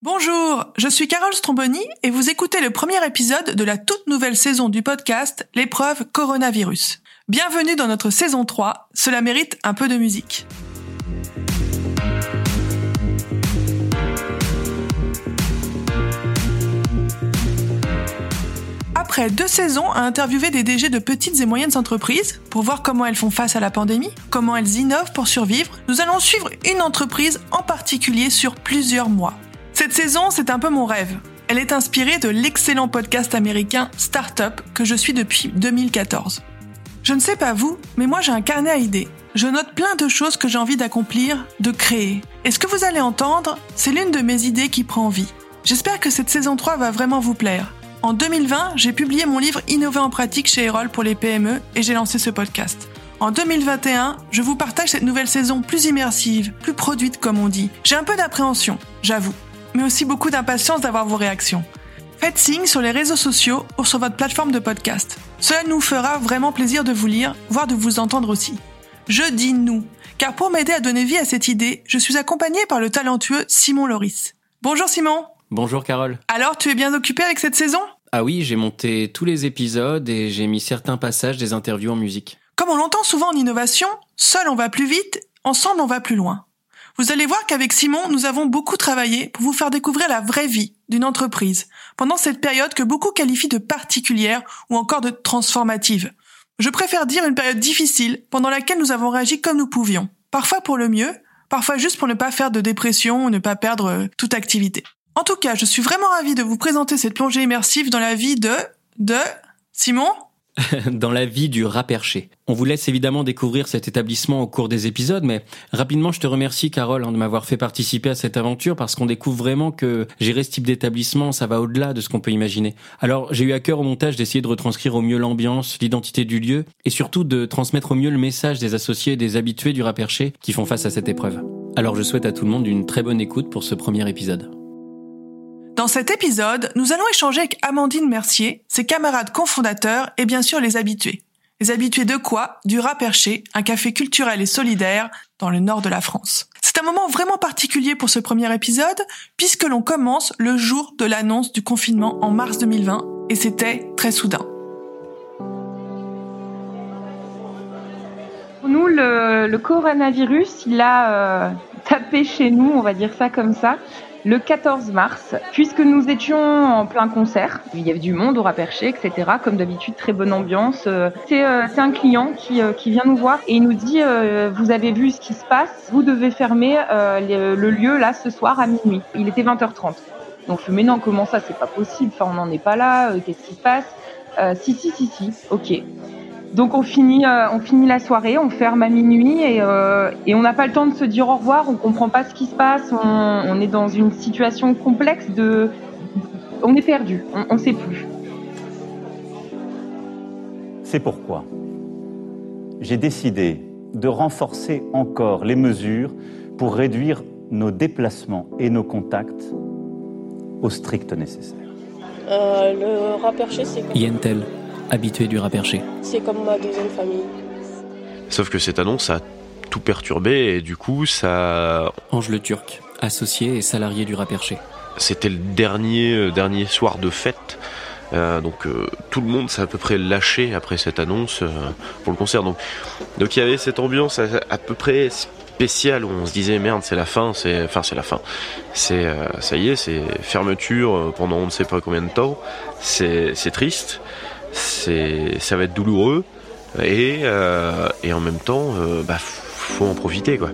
Bonjour, je suis Carole Stromboni et vous écoutez le premier épisode de la toute nouvelle saison du podcast L'épreuve coronavirus. Bienvenue dans notre saison 3, cela mérite un peu de musique. Après deux saisons à interviewer des DG de petites et moyennes entreprises pour voir comment elles font face à la pandémie, comment elles innovent pour survivre, nous allons suivre une entreprise en particulier sur plusieurs mois. Cette saison, c'est un peu mon rêve. Elle est inspirée de l'excellent podcast américain Startup que je suis depuis 2014. Je ne sais pas vous, mais moi j'ai un carnet à idées. Je note plein de choses que j'ai envie d'accomplir, de créer. Et ce que vous allez entendre, c'est l'une de mes idées qui prend vie. J'espère que cette saison 3 va vraiment vous plaire. En 2020, j'ai publié mon livre Innover en pratique chez Erol pour les PME et j'ai lancé ce podcast. En 2021, je vous partage cette nouvelle saison plus immersive, plus produite comme on dit. J'ai un peu d'appréhension, j'avoue mais aussi beaucoup d'impatience d'avoir vos réactions. Faites signe sur les réseaux sociaux ou sur votre plateforme de podcast. Cela nous fera vraiment plaisir de vous lire, voire de vous entendre aussi. Je dis nous, car pour m'aider à donner vie à cette idée, je suis accompagné par le talentueux Simon Loris. Bonjour Simon Bonjour Carole. Alors tu es bien occupé avec cette saison? Ah oui, j'ai monté tous les épisodes et j'ai mis certains passages des interviews en musique. Comme on l'entend souvent en innovation, seul on va plus vite, ensemble on va plus loin. Vous allez voir qu'avec Simon, nous avons beaucoup travaillé pour vous faire découvrir la vraie vie d'une entreprise pendant cette période que beaucoup qualifient de particulière ou encore de transformative. Je préfère dire une période difficile pendant laquelle nous avons réagi comme nous pouvions. Parfois pour le mieux, parfois juste pour ne pas faire de dépression ou ne pas perdre euh, toute activité. En tout cas, je suis vraiment ravie de vous présenter cette plongée immersive dans la vie de... de... Simon dans la vie du rat perché. On vous laisse évidemment découvrir cet établissement au cours des épisodes, mais rapidement, je te remercie, Carole, hein, de m'avoir fait participer à cette aventure parce qu'on découvre vraiment que gérer ce type d'établissement, ça va au-delà de ce qu'on peut imaginer. Alors, j'ai eu à cœur au montage d'essayer de retranscrire au mieux l'ambiance, l'identité du lieu et surtout de transmettre au mieux le message des associés et des habitués du rat perché qui font face à cette épreuve. Alors, je souhaite à tout le monde une très bonne écoute pour ce premier épisode. Dans cet épisode, nous allons échanger avec Amandine Mercier, ses camarades cofondateurs et bien sûr les habitués. Les habitués de quoi? Du Rat Perché, un café culturel et solidaire dans le nord de la France. C'est un moment vraiment particulier pour ce premier épisode, puisque l'on commence le jour de l'annonce du confinement en mars 2020, et c'était très soudain. Pour nous, le, coronavirus, il a euh, tapé chez nous, on va dire ça comme ça le 14 mars, puisque nous étions en plein concert. Il y avait du monde au Raperché, etc. Comme d'habitude, très bonne ambiance. Euh, c'est un client qui, euh, qui vient nous voir et il nous dit euh, Vous avez vu ce qui se passe, vous devez fermer le lieu là ce soir à minuit. Il était 20h30. Donc, mais non, comment ça? C'est pas possible. Enfin, on n'en est pas là. Qu'est-ce qui se passe? Si, si, si, si. Ok. Donc on finit, euh, on finit la soirée, on ferme à minuit et, euh, et on n'a pas le temps de se dire au revoir, on comprend pas ce qui se passe, on, on est dans une situation complexe de, on est perdu, on ne sait plus. C'est pourquoi j'ai décidé de renforcer encore les mesures pour réduire nos déplacements et nos contacts au strict nécessaire. Euh, le raperché, c'est Yentel habitué du rat C'est comme ma deuxième famille. Sauf que cette annonce a tout perturbé et du coup ça... Ange le Turc, associé et salarié du rat C'était le dernier, euh, dernier soir de fête. Euh, donc euh, tout le monde s'est à peu près lâché après cette annonce pour le concert. Donc donc il y avait cette ambiance à, peu près spéciale où on se disait merde c'est la fin, c'est enfin c'est la fin, c'est ça y est c'est fermeture pendant on ne sait pas combien de temps, c'est triste ça va être douloureux et, euh, et en même temps, euh, bah, faut en profiter quoi.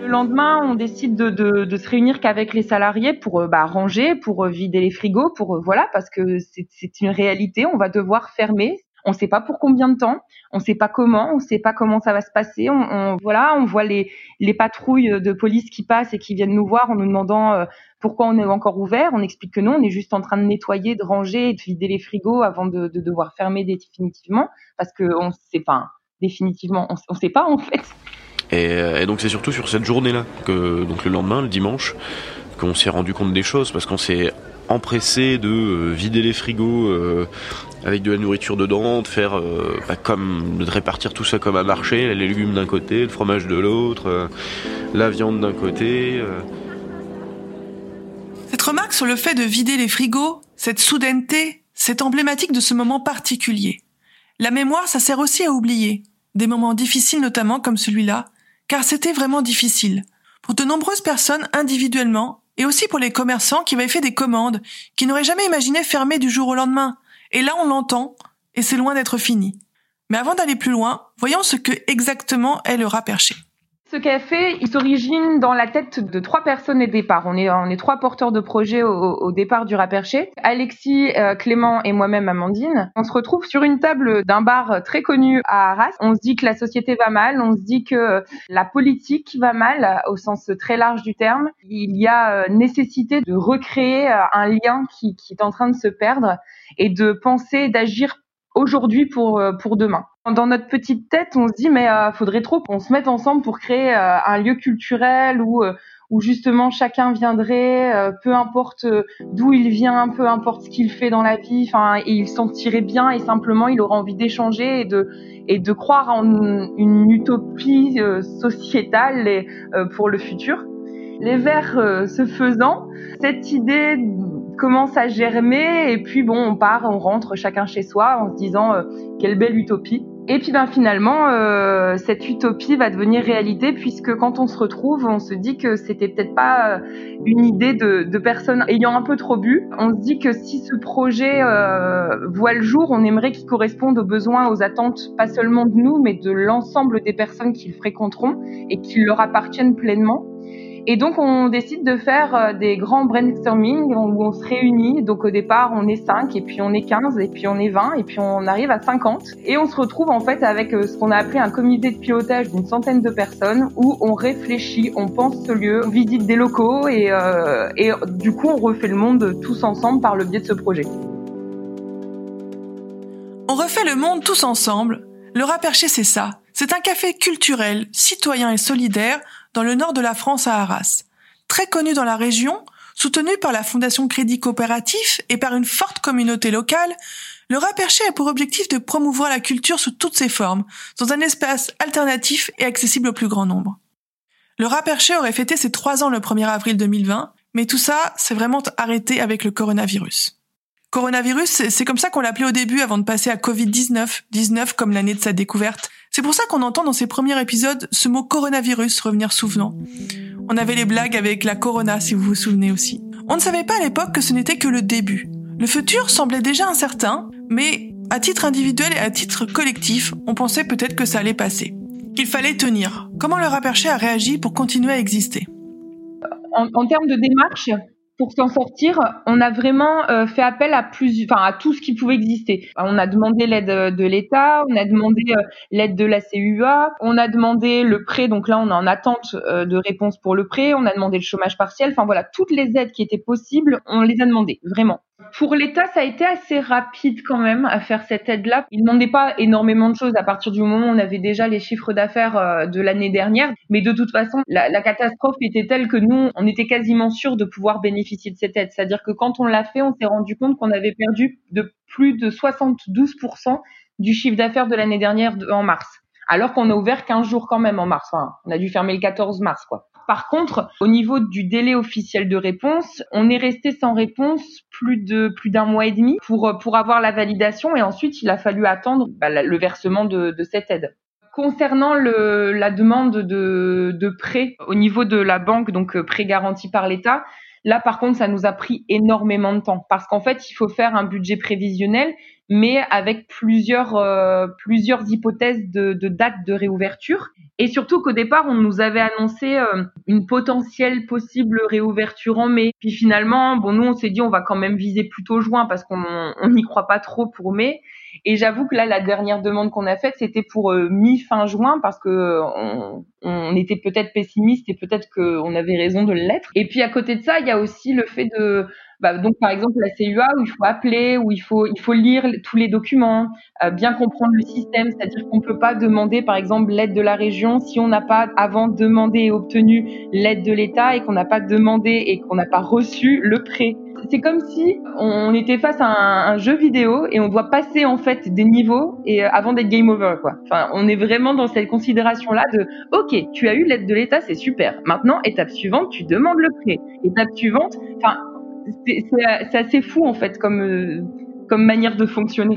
Le lendemain, on décide de, se réunir qu'avec les salariés pour euh, bah, ranger, pour vider les frigos, pour voilà, parce que c'est, une réalité. On va devoir fermer. On ne sait pas pour combien de temps, on ne sait pas comment, on ne sait pas comment ça va se passer. On, on, voilà, on voit les, les patrouilles de police qui passent et qui viennent nous voir en nous demandant pourquoi on est encore ouvert On explique que non, on est juste en train de nettoyer, de ranger, de vider les frigos avant de, devoir fermer définitivement, parce que on sait pas définitivement, on, ne sait pas en fait. Et, donc c'est surtout sur cette journée-là que donc le lendemain, le dimanche, qu'on s'est rendu compte des choses, parce qu'on s'est empressé de euh, vider les frigos euh, avec de la nourriture dedans, de faire euh, bah, comme de répartir tout ça comme un marché, les légumes d'un côté, le fromage de l'autre, la viande d'un côté. Cette remarque sur le fait de vider les frigos, cette soudaineté, c'est emblématique de ce moment particulier. La mémoire, ça sert aussi à oublier. Des moments difficiles notamment comme celui-là, car c'était vraiment difficile. Pour de nombreuses personnes individuellement, et aussi pour les commerçants qui avaient fait des commandes, qui n'auraient jamais imaginé fermer du jour au lendemain. Et là, on l'entend, et c'est loin d'être fini. Mais avant d'aller plus loin, voyons ce que exactement est le rat perché. Ce café, il s'origine dans la tête de trois personnes au départ. On est, on est trois porteurs de projet au, départ du Raperché. Alexis, euh, Clément et moi-même Amandine. On se retrouve sur une table d'un bar très connu à Arras. On se dit que la société va mal, on se dit que la politique va mal au sens très large du terme. Il y a euh, nécessité de recréer euh, un lien qui, qui est en train de se perdre et de penser, d'agir aujourd'hui pour, pour demain. Dans notre petite tête, on se dit mais euh, faudrait trop qu'on se mette ensemble pour créer euh, un lieu culturel où euh, où justement chacun viendrait, euh, peu importe d'où il vient, peu importe ce qu'il fait dans la vie, enfin, et il s'en tirait bien et simplement il aura envie d'échanger et de et de croire en une utopie sociétale pour le futur. Les Verts se faisant, cette idée commence à germer et puis bon, on part, on rentre chacun chez soi en se disant quelle belle utopie. Et puis ben finalement, euh, cette utopie va devenir réalité puisque quand on se retrouve, on se dit que c'était peut-être pas euh, une idée de, personnes ayant un peu trop bu. On se dit que si ce projet euh, voit le jour, on aimerait qu'il corresponde aux besoins, aux attentes, pas seulement de nous, mais de l'ensemble des personnes qui le fréquenteront et qui leur appartiennent pleinement. Et donc, on décide de faire euh, des grands brainstorming où on se réunit. Donc, au départ, on est 5, et puis on est 15, et puis on est 20, et puis on arrive à 50. Et on se retrouve en fait avec euh, ce qu'on a appelé un comité de pilotage d'une centaine de personnes où on réfléchit, on pense ce lieu, on visite des locaux, et, euh, et du coup, on refait le monde tous ensemble par le biais de ce projet. On refait le monde tous ensemble. Le Raperché, c'est ça. C'est un café culturel, citoyen et solidaire dans le nord de la France à Arras. Très connu dans la région, soutenu par la Fondation Crédit Coopératif et par une forte communauté locale, le Raperché a pour objectif de promouvoir la culture sous toutes ses formes, dans un espace alternatif et accessible au plus grand nombre. Le Raperché aurait fêté ses trois ans le 1er avril 2020, mais tout ça s'est vraiment arrêté avec le coronavirus. Coronavirus, c'est comme ça qu'on l'appelait au début avant de passer à Covid-19, 19 comme l'année de sa découverte, c'est pour ça qu'on entend dans ces premiers épisodes ce mot coronavirus revenir souvent. On avait les blagues avec la corona, si vous vous souvenez aussi. On ne savait pas à l'époque que ce n'était que le début. Le futur semblait déjà incertain, mais à titre individuel et à titre collectif, on pensait peut-être que ça allait passer. Qu'il fallait tenir. Comment le Raperché a réagi pour continuer à exister? En termes de démarche, pour s'en sortir, on a vraiment euh, fait appel à plus, enfin à tout ce qui pouvait exister. On a demandé l'aide euh, de l'État, on a demandé euh, l'aide de la CUA, on a demandé le prêt. Donc là, on est en attente de réponse pour le prêt. On a demandé le chômage partiel. Enfin voilà, toutes les aides qui étaient possibles, on les a demandées vraiment. Pour l'État, ça a été assez rapide quand même à faire cette aide-là. Il ne demandait pas énormément de choses à partir du moment où on avait déjà les chiffres d'affaires euh, de l'année dernière. Mais de toute façon, la, catastrophe était telle que nous, on était quasiment sûr de pouvoir bénéficier de cette aide. C'est-à-dire que quand on l'a fait, on s'est rendu compte qu'on avait perdu de plus de 72% du chiffre d'affaires de l'année dernière en mars. Alors qu'on a ouvert 15 jours quand même en mars. Enfin, on a dû fermer le 14 mars, quoi. Par contre, au niveau du délai officiel de réponse, on est resté sans réponse plus de plus d'un mois et demi pour pour avoir la validation et ensuite il a fallu attendre bah, le versement de, de cette aide. Concernant le, la demande de, de prêt au niveau de la banque, donc euh, prêt garanti par l'État, Là, par contre, ça nous a pris énormément de temps parce qu'en fait, il faut faire un budget prévisionnel, mais avec plusieurs euh, plusieurs hypothèses de, de date de réouverture. Et surtout qu'au départ, on nous avait annoncé euh, une potentielle possible réouverture en mai. Puis finalement, bon, nous, on s'est dit, on va quand même viser plutôt juin parce qu'on n'y croit pas trop pour mai. Et j'avoue que là, la dernière demande qu'on a faite, c'était pour euh, mi-fin juin parce que on, on était peut-être pessimiste et peut-être qu'on avait raison de l'être. Et puis à côté de ça, il y a aussi le fait de bah, donc par exemple la CUA où il faut appeler, où il faut il faut lire tous les documents, euh, bien comprendre le système, c'est-à-dire qu'on peut pas demander par exemple l'aide de la région si on n'a pas avant demandé et obtenu l'aide de l'État et qu'on n'a pas demandé et qu'on n'a pas reçu le prêt. C'est comme si on était face à un, jeu vidéo et on doit passer en fait des niveaux et euh, avant d'être game over quoi. Enfin, on est vraiment dans cette considération là de OK, tu as eu l'aide de l'État, c'est super. Maintenant, étape suivante, tu demandes le prêt. Étape suivante, enfin c'est assez fou en fait comme, euh, comme manière de fonctionner.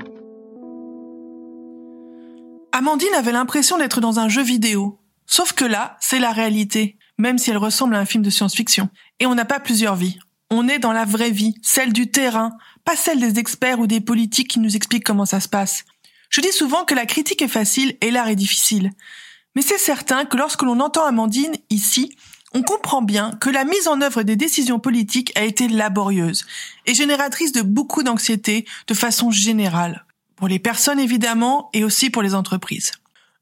Amandine avait l'impression d'être dans un jeu vidéo. Sauf que là, c'est la réalité, même si elle ressemble à un film de science-fiction. Et on n'a pas plusieurs vies. On est dans la vraie vie, celle du terrain, pas celle des experts ou des politiques qui nous expliquent comment ça se passe. Je dis souvent que la critique est facile et l'art est difficile. Mais c'est certain que lorsque l'on entend Amandine ici, on comprend bien que la mise en œuvre des décisions politiques a été laborieuse et génératrice de beaucoup d'anxiété de façon générale, pour les personnes évidemment et aussi pour les entreprises.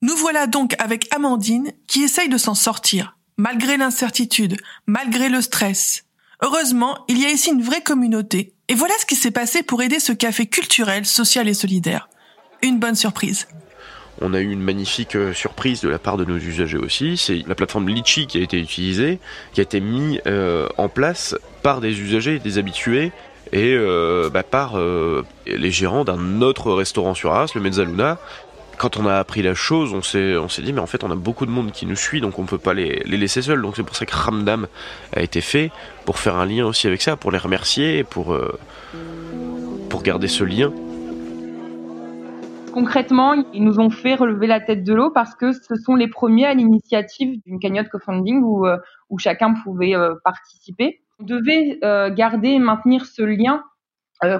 Nous voilà donc avec Amandine qui essaye de s'en sortir, malgré l'incertitude, malgré le stress. Heureusement, il y a ici une vraie communauté, et voilà ce qui s'est passé pour aider ce café culturel, social et solidaire. Une bonne surprise. On a eu une magnifique euh, surprise de la part de nos usagers aussi. C'est la plateforme Litchi qui a été utilisée, qui a été mise euh, en place par des usagers, des habitués, et euh, bah, par les gérants d'un autre restaurant sur Arras, le Mezzaluna. Quand on a appris la chose, on s'est, dit, mais en fait, on a beaucoup de monde qui nous suit, donc on ne peut pas les, les, laisser seuls. Donc c'est pour ça que Ramdam a été fait, pour faire un lien aussi avec ça, pour les remercier, pour, pour garder ce lien. Concrètement, ils nous ont fait relever la tête de l'eau parce que ce sont les premiers à l'initiative d'une cagnotte co-funding où, euh, chacun pouvait euh, participer. On devait euh, garder et maintenir ce lien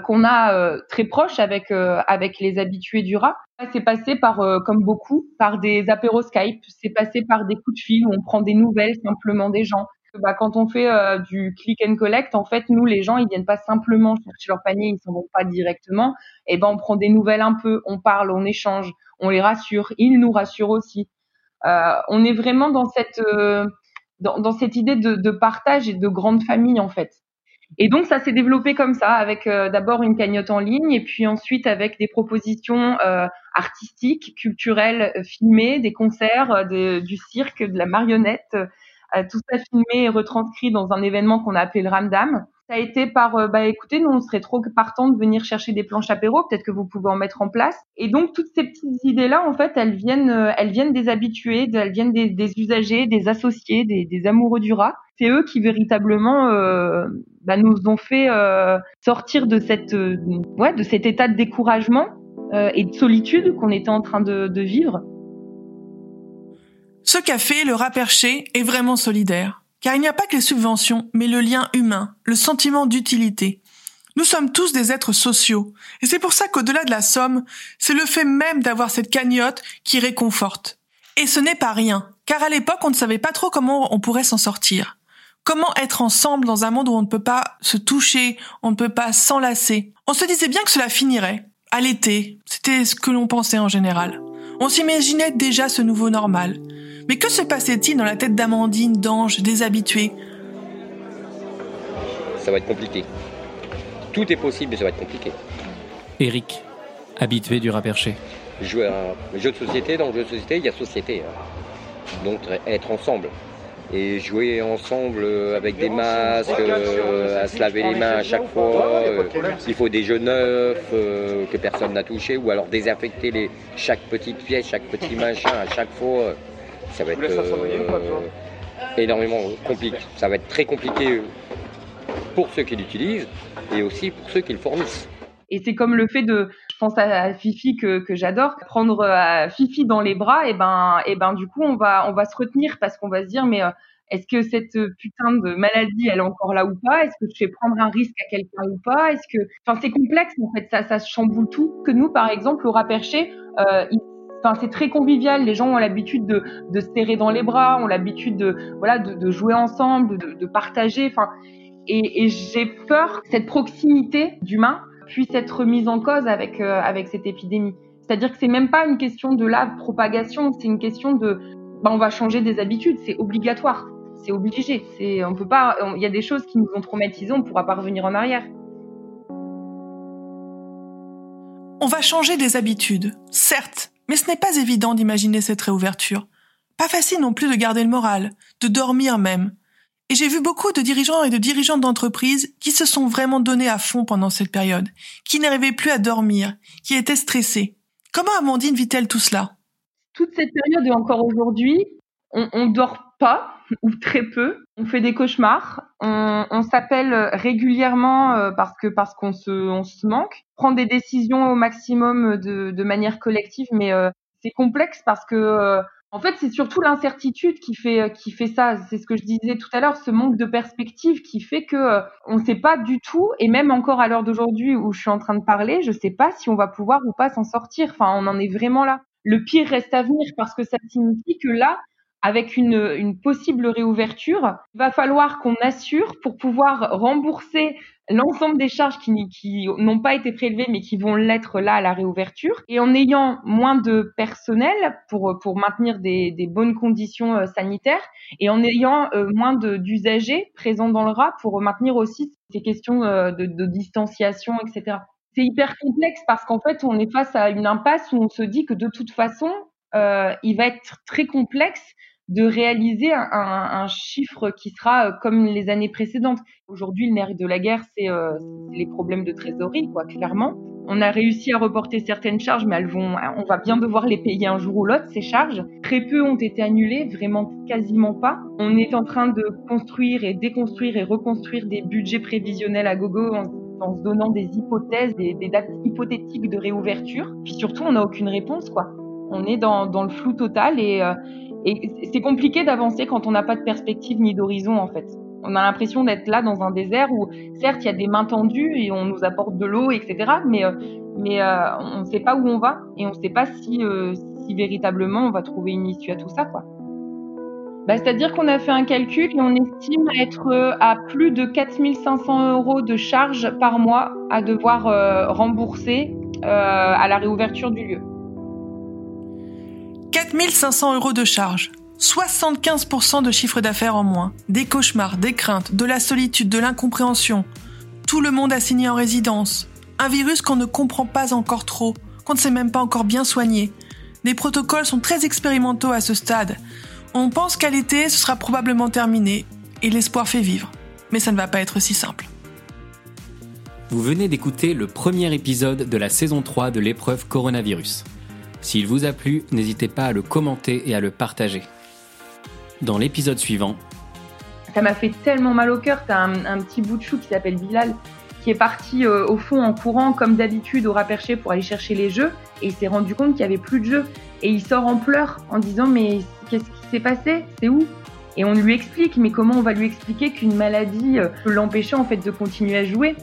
qu'on a très proche avec avec les habitués du rat. C'est passé par, comme beaucoup, par des apéros Skype. C'est passé par des coups de fil où on prend des nouvelles simplement des gens bah, quand on fait euh, du click and collect, en fait, nous, les gens, ils viennent pas simplement chercher leur panier, ils s'en vont pas directement. Et eh ben, on prend des nouvelles un peu, on parle, on échange, on les rassure, ils nous rassurent aussi. Euh, on est vraiment dans cette euh, dans, dans, cette idée de, de, partage et de grande famille en fait. Et donc ça s'est développé comme ça, avec d'abord une cagnotte en ligne et puis ensuite avec des propositions artistiques, culturelles, filmées, des concerts, du cirque, de la marionnette, tout ça filmé et retranscrit dans un événement qu'on a appelé le Ramdam. Ça a été par, euh, bah écoutez, nous on serait trop partant de venir chercher des planches apéro, peut-être que vous pouvez en mettre en place. Et donc toutes ces petites idées-là, en fait, elles viennent, euh, elles viennent des habitués, elles viennent des, usagers, des associés, des, des, amoureux du rat. C'est eux qui véritablement euh, bah, nous ont fait euh, sortir de cette, ouais, de cet état de découragement et de solitude qu'on était en train de, de vivre. Ce café, le rat perché, est vraiment solidaire. Car il n'y a pas que les subventions, mais le lien humain, le sentiment d'utilité. Nous sommes tous des êtres sociaux. Et c'est pour ça qu'au-delà de la somme, c'est le fait même d'avoir cette cagnotte qui réconforte. Et ce n'est pas rien, car à l'époque, on ne savait pas trop comment on pourrait s'en sortir. Comment être ensemble dans un monde où on ne peut pas se toucher, on ne peut pas s'enlacer. On se disait bien que cela finirait. À l'été, c'était ce que l'on pensait en général. On s'imaginait déjà ce nouveau normal. Mais que se passait-il dans la tête d'Amandine, d'Ange, des habitués? Ça va être compliqué. Tout est possible, mais ça va être compliqué. Eric, habitué du rat perché. Jouer à un jeu de société, dans le jeu de société, il y a société. Hein. Donc être ensemble. Et jouer ensemble avec des masques, euh, à se laver les mains à chaque fois. Euh, il faut des jeux neufs euh, que personne n'a touché, ou alors désinfecter les, chaque petite pièce, chaque petit machin à chaque fois ça va être euh, énormément compliqué. Ça va être très compliqué pour ceux qui l'utilisent et aussi pour ceux qui le fournissent. Et c'est comme le fait de, pense à Fifi que, j'adore, prendre euh, Fifi dans les bras, et ben, et ben du coup on va, on va se retenir parce qu'on va se dire mais euh, est-ce que cette putain de maladie elle est encore là ou pas? Est-ce que je fais prendre un risque à quelqu'un ou pas? Est-ce que, enfin c'est complexe en fait, ça, ça chamboule tout. Que nous par exemple au Raperché, euh, Enfin, c'est très convivial. Les gens ont l'habitude de, se serrer dans les bras, ont l'habitude de, voilà, de, jouer ensemble, de, de partager. Enfin, et, et j'ai peur que cette proximité d'humain puisse être mise en cause avec, euh, avec cette épidémie. C'est-à-dire que c'est même pas une question de la propagation, c'est une question de, bah, on va changer des habitudes, c'est obligatoire, c'est obligé. On peut pas, il y a des choses qui nous ont traumatisés, on pourra pas revenir en arrière. On va changer des habitudes, certes, mais ce n'est pas évident d'imaginer cette réouverture. Pas facile non plus de garder le moral, de dormir même. Et j'ai vu beaucoup de dirigeants et de dirigeantes d'entreprises qui se sont vraiment donnés à fond pendant cette période, qui n'arrivaient plus à dormir, qui étaient stressés. Comment Amandine vit-elle tout cela? Toute cette période et encore aujourd'hui, on, on dort pas. ou très peu. On fait des cauchemars. On, on s'appelle régulièrement euh, parce que parce qu'on se, on se manque. Prendre des décisions au maximum de, de manière collective, mais euh, c'est complexe parce que euh, en fait, c'est surtout l'incertitude qui fait qui fait ça. C'est ce que je disais tout à l'heure, ce manque de perspective qui fait que on ne sait pas du tout. Et même encore à l'heure d'aujourd'hui où je suis en train de parler, je ne sais pas si on va pouvoir ou pas s'en sortir. Enfin, on en est vraiment là. Le pire reste à venir parce que ça signifie que là, avec une, une, possible réouverture, il va falloir qu'on assure pour pouvoir rembourser l'ensemble des charges qui, n'ont pas été prélevées mais qui vont l'être là à la réouverture. Et en ayant moins de personnel pour, pour maintenir des, des bonnes conditions euh, sanitaires et en ayant euh, moins d'usagers présents dans le rat pour maintenir aussi ces questions euh, de, de distanciation, etc. C'est hyper complexe parce qu'en fait, on est face à une impasse où on se dit que de toute façon, euh, il va être très complexe de réaliser un, chiffre qui sera euh, comme les années précédentes. Aujourd'hui, le nerf de la guerre, c'est euh, les problèmes de trésorerie, quoi, clairement. On a réussi à reporter certaines charges, mais elles vont, on va bien devoir les payer un jour ou l'autre, ces charges. Très peu ont été annulées, vraiment quasiment pas. On est en train de construire et déconstruire et reconstruire des budgets prévisionnels à gogo en, se donnant des hypothèses, des, des, dates hypothétiques de réouverture. Puis surtout, on n'a aucune réponse, quoi. On est dans, dans le flou total et, euh, et c'est compliqué d'avancer quand on n'a pas de perspective ni d'horizon en fait. On a l'impression d'être là dans un désert où certes il y a des mains tendues et on nous apporte de l'eau, etc. Mais, euh, euh, on ne sait pas où on va et on ne sait pas si, euh, si véritablement on va trouver une issue à tout ça. Bah, C'est-à-dire qu'on a fait un calcul et on estime être à plus de 4500 euros de charges par mois à devoir rembourser à la réouverture du lieu. 4500 euros de charges, 75% de chiffre d'affaires en moins, des cauchemars, des craintes, de la solitude, de l'incompréhension. Tout le monde assigné en résidence. Un virus qu'on ne comprend pas encore trop, qu'on ne sait même pas encore bien soigner. Les protocoles sont très expérimentaux à ce stade. On pense qu'à l'été, ce sera probablement terminé, et l'espoir fait vivre. Mais ça ne va pas être si simple. Vous venez d'écouter le premier épisode de la saison 3 de l'épreuve coronavirus. S'il vous a plu, n'hésitez pas à le commenter et à le partager. Dans l'épisode suivant, ça m'a fait tellement mal au cœur. T'as un, petit bout de chou qui s'appelle Bilal qui est parti euh, au fond en courant comme d'habitude au raperché pour aller chercher les jeux et il s'est rendu compte qu'il y avait plus de jeux et il sort en pleurs en disant mais qu'est-ce qui s'est passé? C'est où? Et on lui explique mais comment on va lui expliquer qu'une maladie euh, peut l'empêcher en fait de continuer à jouer?